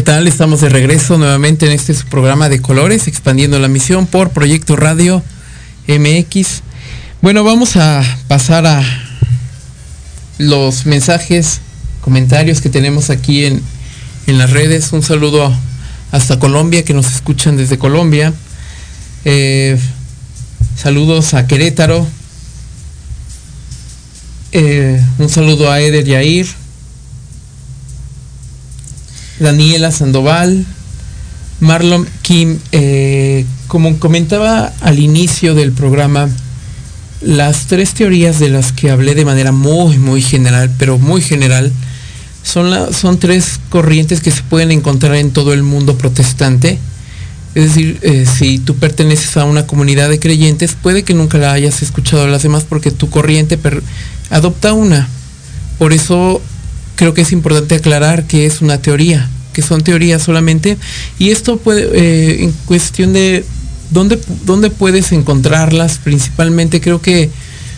¿Qué tal? Estamos de regreso nuevamente en este programa de colores, expandiendo la misión por Proyecto Radio MX. Bueno, vamos a pasar a los mensajes, comentarios que tenemos aquí en, en las redes. Un saludo hasta Colombia, que nos escuchan desde Colombia. Eh, saludos a Querétaro. Eh, un saludo a Eder Yair. Daniela Sandoval, Marlon Kim, eh, como comentaba al inicio del programa, las tres teorías de las que hablé de manera muy, muy general, pero muy general, son, son tres corrientes que se pueden encontrar en todo el mundo protestante. Es decir, eh, si tú perteneces a una comunidad de creyentes, puede que nunca la hayas escuchado a las demás porque tu corriente adopta una. Por eso creo que es importante aclarar que es una teoría, que son teorías solamente, y esto puede, eh, en cuestión de dónde, dónde puedes encontrarlas, principalmente creo que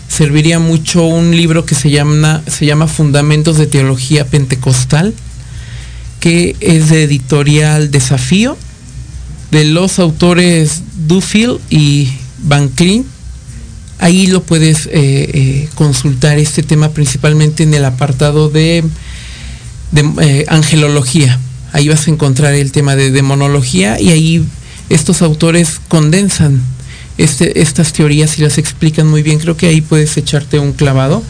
serviría mucho un libro que se llama, se llama Fundamentos de Teología Pentecostal, que es de editorial Desafío, de los autores Duffield y Van Clean ahí lo puedes eh, eh, consultar este tema principalmente en el apartado de, de eh, angelología. Ahí vas a encontrar el tema de demonología y ahí estos autores condensan este, estas teorías y las explican muy bien. Creo que ahí puedes echarte un clavado.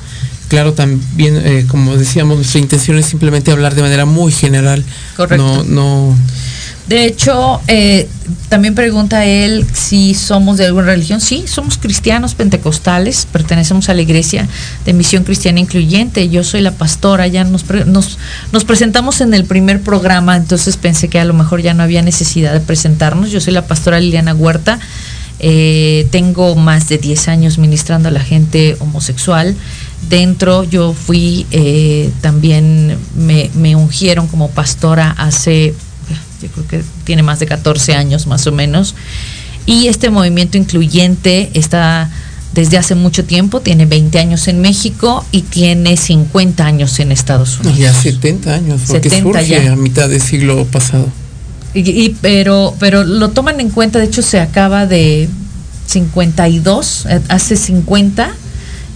Claro, también, como decíamos, nuestra intención es simplemente hablar de manera muy general. Correcto. No, no de hecho, eh, también pregunta él si somos de alguna religión. Sí, somos cristianos pentecostales, pertenecemos a la iglesia de misión cristiana incluyente. Yo soy la pastora, ya nos, nos, nos, presentamos en el primer programa, entonces pensé que a lo mejor ya no había necesidad de presentarnos. Yo soy la pastora Liliana Huerta. Eh, tengo más de 10 años ministrando a la gente homosexual. Dentro yo fui, eh, también me, me ungieron como pastora hace yo creo que tiene más de 14 años más o menos. Y este movimiento incluyente está desde hace mucho tiempo, tiene 20 años en México y tiene 50 años en Estados Unidos. Ya 70 años, porque 70 surge ya. a mitad del siglo pasado. Y, y, pero, pero lo toman en cuenta, de hecho se acaba de 52, hace 50,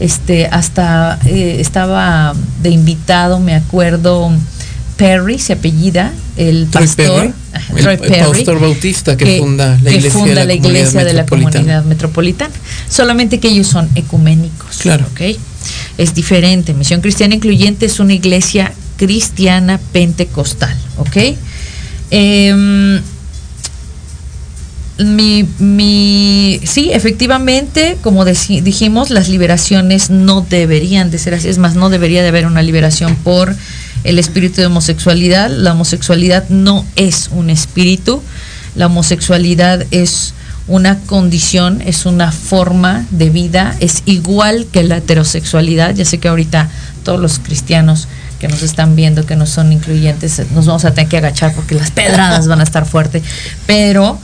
este, hasta eh, estaba de invitado, me acuerdo, Perry se apellida, el pastor, Perry, Troy Perry, el pastor bautista que, que funda la iglesia, funda de, la la iglesia de la comunidad metropolitana. Solamente que ellos son ecuménicos. Claro. ¿okay? es diferente. Misión Cristiana Incluyente es una iglesia cristiana pentecostal, ¿ok? Em, mi, mi, sí, efectivamente, como dijimos, las liberaciones no deberían de ser así, es más, no debería de haber una liberación por el espíritu de homosexualidad. La homosexualidad no es un espíritu, la homosexualidad es una condición, es una forma de vida, es igual que la heterosexualidad. Ya sé que ahorita todos los cristianos que nos están viendo, que no son incluyentes, nos vamos a tener que agachar porque las pedradas van a estar fuertes, pero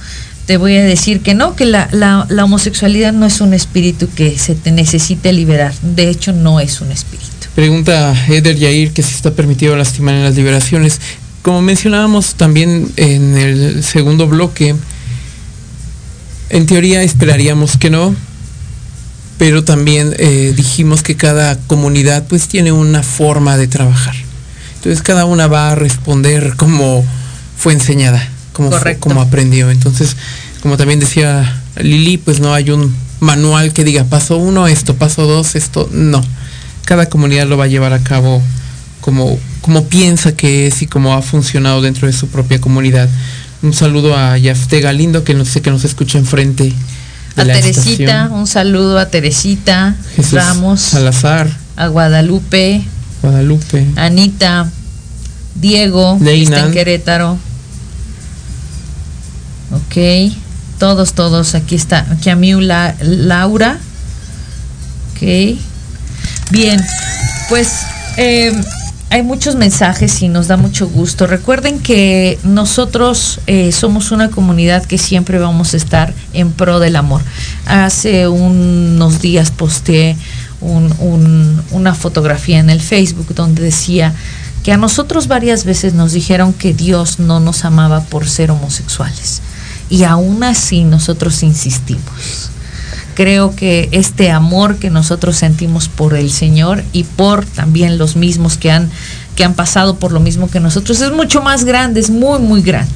te voy a decir que no, que la, homosexualidad no es un espíritu que se te necesite liberar, de hecho no es un espíritu. Pregunta Eder Yair que si está permitido lastimar en las liberaciones. Como mencionábamos también en el segundo bloque, en teoría esperaríamos que no, pero también eh, dijimos que cada comunidad pues tiene una forma de trabajar. Entonces cada una va a responder como fue enseñada, como, como aprendió. Entonces, como también decía Lili, pues no hay un manual que diga paso uno, esto, paso dos, esto, no. Cada comunidad lo va a llevar a cabo como, como piensa que es y como ha funcionado dentro de su propia comunidad. Un saludo a Yafte Galindo, que no sé que nos escucha enfrente. a Teresita, un saludo a Teresita Ramos. Salazar. A Guadalupe. Guadalupe. Anita. Diego. Leina. en Querétaro. Ok. Todos, todos. Aquí está. Aquí a mí Laura. Ok. Bien. Pues eh, hay muchos mensajes y nos da mucho gusto. Recuerden que nosotros eh, somos una comunidad que siempre vamos a estar en pro del amor. Hace unos días posteé una fotografía en el Facebook donde decía que a nosotros varias veces nos dijeron que Dios no nos amaba por ser homosexuales. Y aún así nosotros insistimos creo que este amor que nosotros sentimos por el Señor y por también los mismos que han, que han pasado por lo mismo que nosotros es mucho más grande, es muy, muy grande,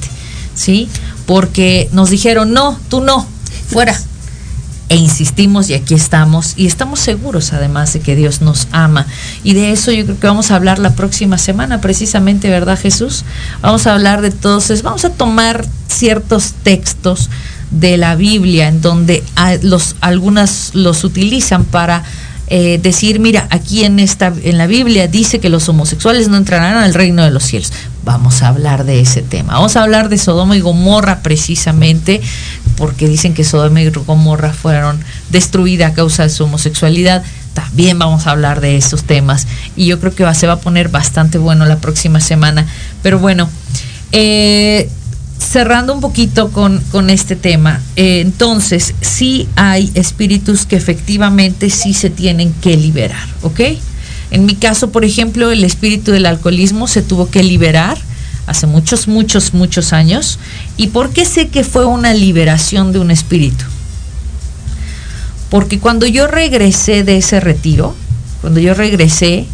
¿sí? Porque nos dijeron, no, tú no, fuera. E insistimos y aquí estamos y estamos seguros además de que Dios nos ama. Y de eso yo creo que vamos a hablar la próxima semana precisamente, ¿verdad Jesús? Vamos a hablar de todos, vamos a tomar ciertos textos de la Biblia, en donde los, algunas los utilizan para eh, decir, mira, aquí en, esta, en la Biblia dice que los homosexuales no entrarán al reino de los cielos. Vamos a hablar de ese tema. Vamos a hablar de Sodoma y Gomorra precisamente, porque dicen que Sodoma y Gomorra fueron destruidas a causa de su homosexualidad. También vamos a hablar de esos temas. Y yo creo que va, se va a poner bastante bueno la próxima semana. Pero bueno, eh, cerrando un poquito con, este tema, eh, entonces sí hay espíritus que efectivamente sí se tienen que liberar, ¿ok? En mi caso, por ejemplo, el espíritu del alcoholismo se tuvo que liberar hace muchos, muchos, muchos años. ¿Y por qué sé que fue una liberación de un espíritu? Porque cuando yo regresé de ese retiro, cuando yo regresé,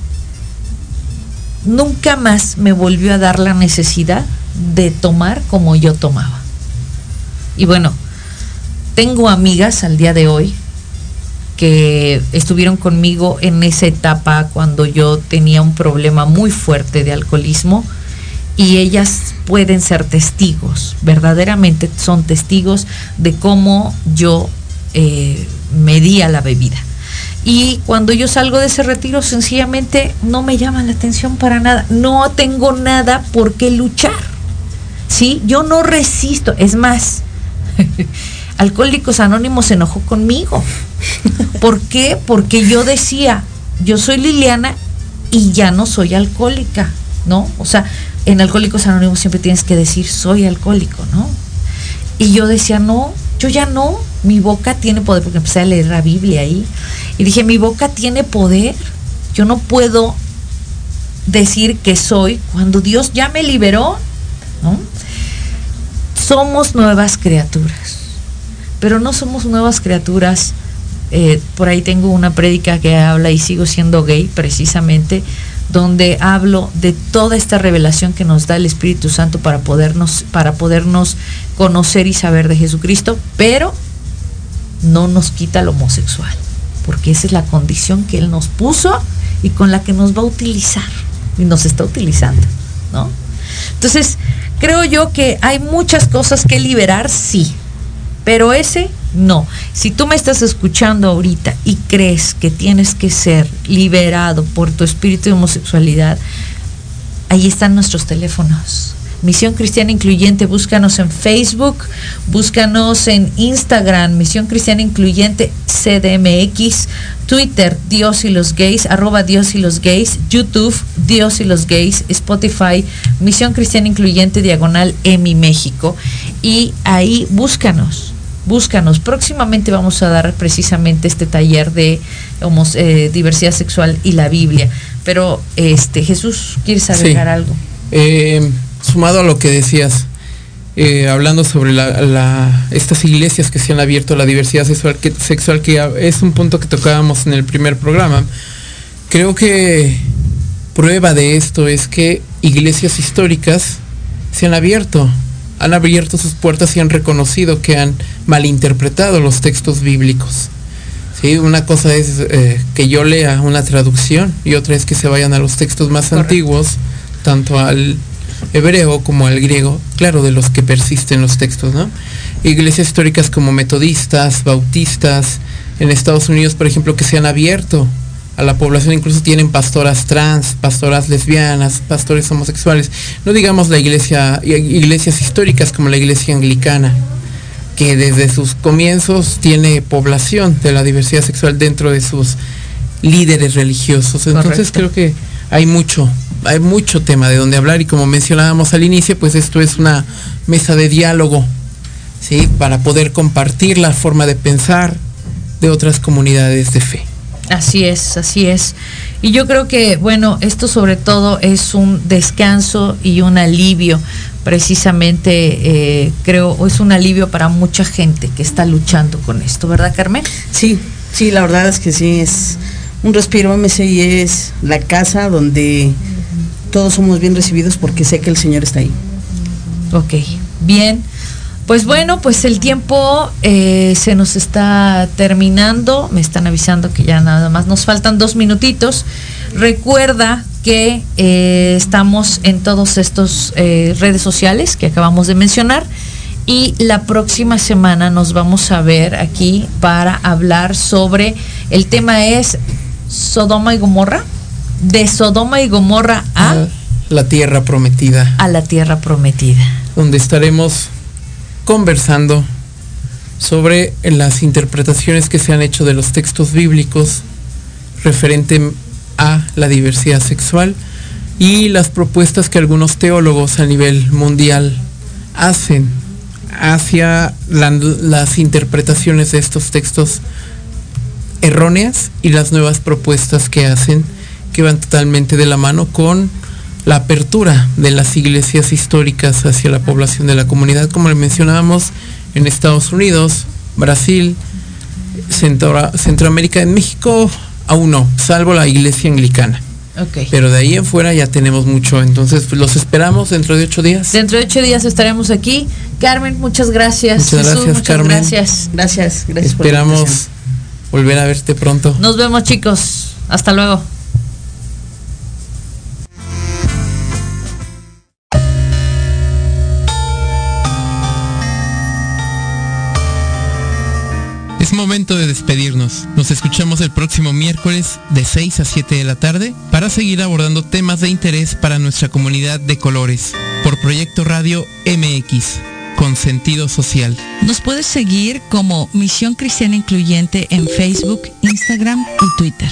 nunca más me volvió a dar la necesidad de tomar como yo tomaba. Y bueno, tengo amigas al día de hoy que estuvieron conmigo en esa etapa cuando yo tenía un problema muy fuerte de alcoholismo y ellas pueden ser testigos, verdaderamente son testigos de cómo yo eh, medía la bebida. Y cuando yo salgo de ese retiro, sencillamente no me llama la atención para nada. No tengo nada por qué luchar. ¿Sí? Yo no resisto, es más, <laughs> Alcohólicos Anónimos se enojó conmigo. ¿Por qué? Porque yo decía, yo soy Liliana y ya no soy alcohólica, ¿no? O sea, en Alcohólicos Anónimos siempre tienes que decir, soy alcohólico, ¿no? Y yo decía, no, yo ya no, mi boca tiene poder, porque empecé a leer la Biblia ahí, y dije, mi boca tiene poder, yo no puedo decir que soy cuando Dios ya me liberó, ¿no? Somos nuevas criaturas, pero no somos nuevas criaturas. Eh, por ahí tengo una prédica que habla y sigo siendo gay precisamente, donde hablo de toda esta revelación que nos da el Espíritu Santo para podernos, para podernos conocer y saber de Jesucristo, pero no nos quita lo homosexual. porque esa es la condición que Él nos puso y con la que nos va a utilizar y nos está utilizando, ¿no? Entonces, creo yo que hay muchas cosas que liberar, sí, pero ese no. Si tú me estás escuchando ahorita y crees que tienes que ser liberado por tu espíritu de homosexualidad, ahí están nuestros teléfonos. Misión Cristiana Incluyente, búscanos en Facebook, búscanos en Instagram, Misión Cristiana Incluyente CDMX, Twitter, Dios y los gays, arroba Dios y los gays, YouTube, Dios y los gays, Spotify, Misión Cristiana Incluyente Diagonal EMI México. Y ahí búscanos, búscanos. Próximamente vamos a dar precisamente este taller de eh, diversidad sexual y la Biblia. Pero este Jesús, ¿quieres agregar algo? Eh, sumado a lo que decías, eh, hablando sobre la, estas iglesias que se han abierto a la diversidad sexual que, sexual, que es un punto que tocábamos en el primer programa, creo que prueba de esto es que iglesias históricas se han abierto, han abierto sus puertas y han reconocido que han malinterpretado los textos bíblicos. ¿Sí? Una cosa es eh, que yo lea una traducción y otra es que se vayan a los textos más antiguos, tanto al hebreo como al griego, claro, de los que persisten los textos, ¿no? Iglesias históricas como metodistas, bautistas, en Estados Unidos, por ejemplo, que se han abierto a la población, incluso tienen pastoras trans, pastoras lesbianas, pastores homosexuales, no digamos la iglesia, iglesias históricas como la iglesia anglicana, que desde sus comienzos tiene población de la diversidad sexual dentro de sus líderes religiosos. Entonces creo que hay mucho, hay mucho tema de donde hablar y como mencionábamos al inicio, pues esto es una mesa de diálogo, ¿sí? Para poder compartir la forma de pensar de otras comunidades de fe. Así es, así es. Y yo creo que, bueno, esto sobre todo es un descanso y un alivio, precisamente, eh, creo, es un alivio para mucha gente que está luchando con esto, ¿verdad, Carmen? Sí, sí, la verdad es que sí, es un respiro MCI es la casa donde todos somos bien recibidos porque sé que el Señor está ahí. Ok, bien. Pues bueno, pues el tiempo eh, se nos está terminando. Me están avisando que ya nada más nos faltan dos minutitos. Recuerda que eh, estamos en todos estos eh, redes sociales que acabamos de mencionar. Y la próxima semana nos vamos a ver aquí para hablar sobre el tema es Sodoma y Gomorra, de Sodoma y Gomorra a la tierra prometida. A la tierra prometida. Donde estaremos conversando sobre las interpretaciones que se han hecho de los textos bíblicos referente a la diversidad sexual y las propuestas que algunos teólogos a nivel mundial hacen hacia las interpretaciones de estos textos erróneas y las nuevas propuestas que hacen que van totalmente de la mano con la apertura de las iglesias históricas hacia la población de la comunidad, como le mencionábamos en Estados Unidos, Brasil, Centroamérica, en México aún no, salvo la iglesia anglicana. Pero de ahí en fuera ya tenemos mucho, entonces pues, los esperamos dentro de ocho días. Dentro de ocho días estaremos aquí. Carmen, muchas gracias. Muchas gracias, Carmen. Gracias. Gracias, gracias. Esperamos volver a verte pronto. Nos vemos chicos. Hasta luego. Es momento de despedirnos. Nos escuchamos el próximo miércoles de 6 a 7 de la tarde para seguir abordando temas de interés para nuestra comunidad de colores por Proyecto Radio MX con sentido social. Nos puedes seguir como Misión Cristiana Incluyente en Facebook, Instagram y Twitter.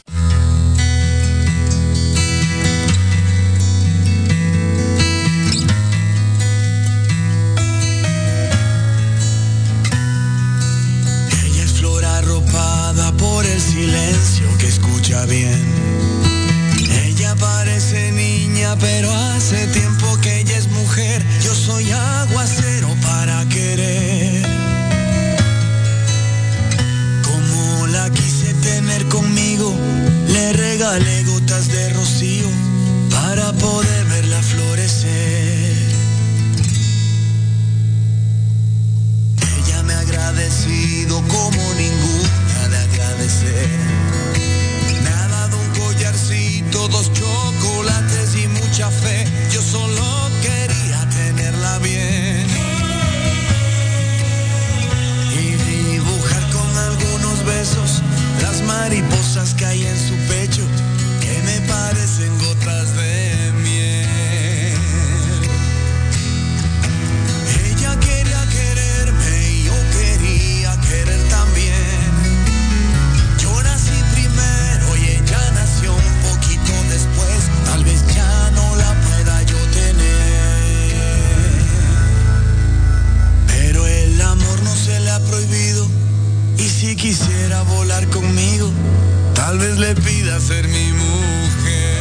Tal vez le pida ser mi mujer.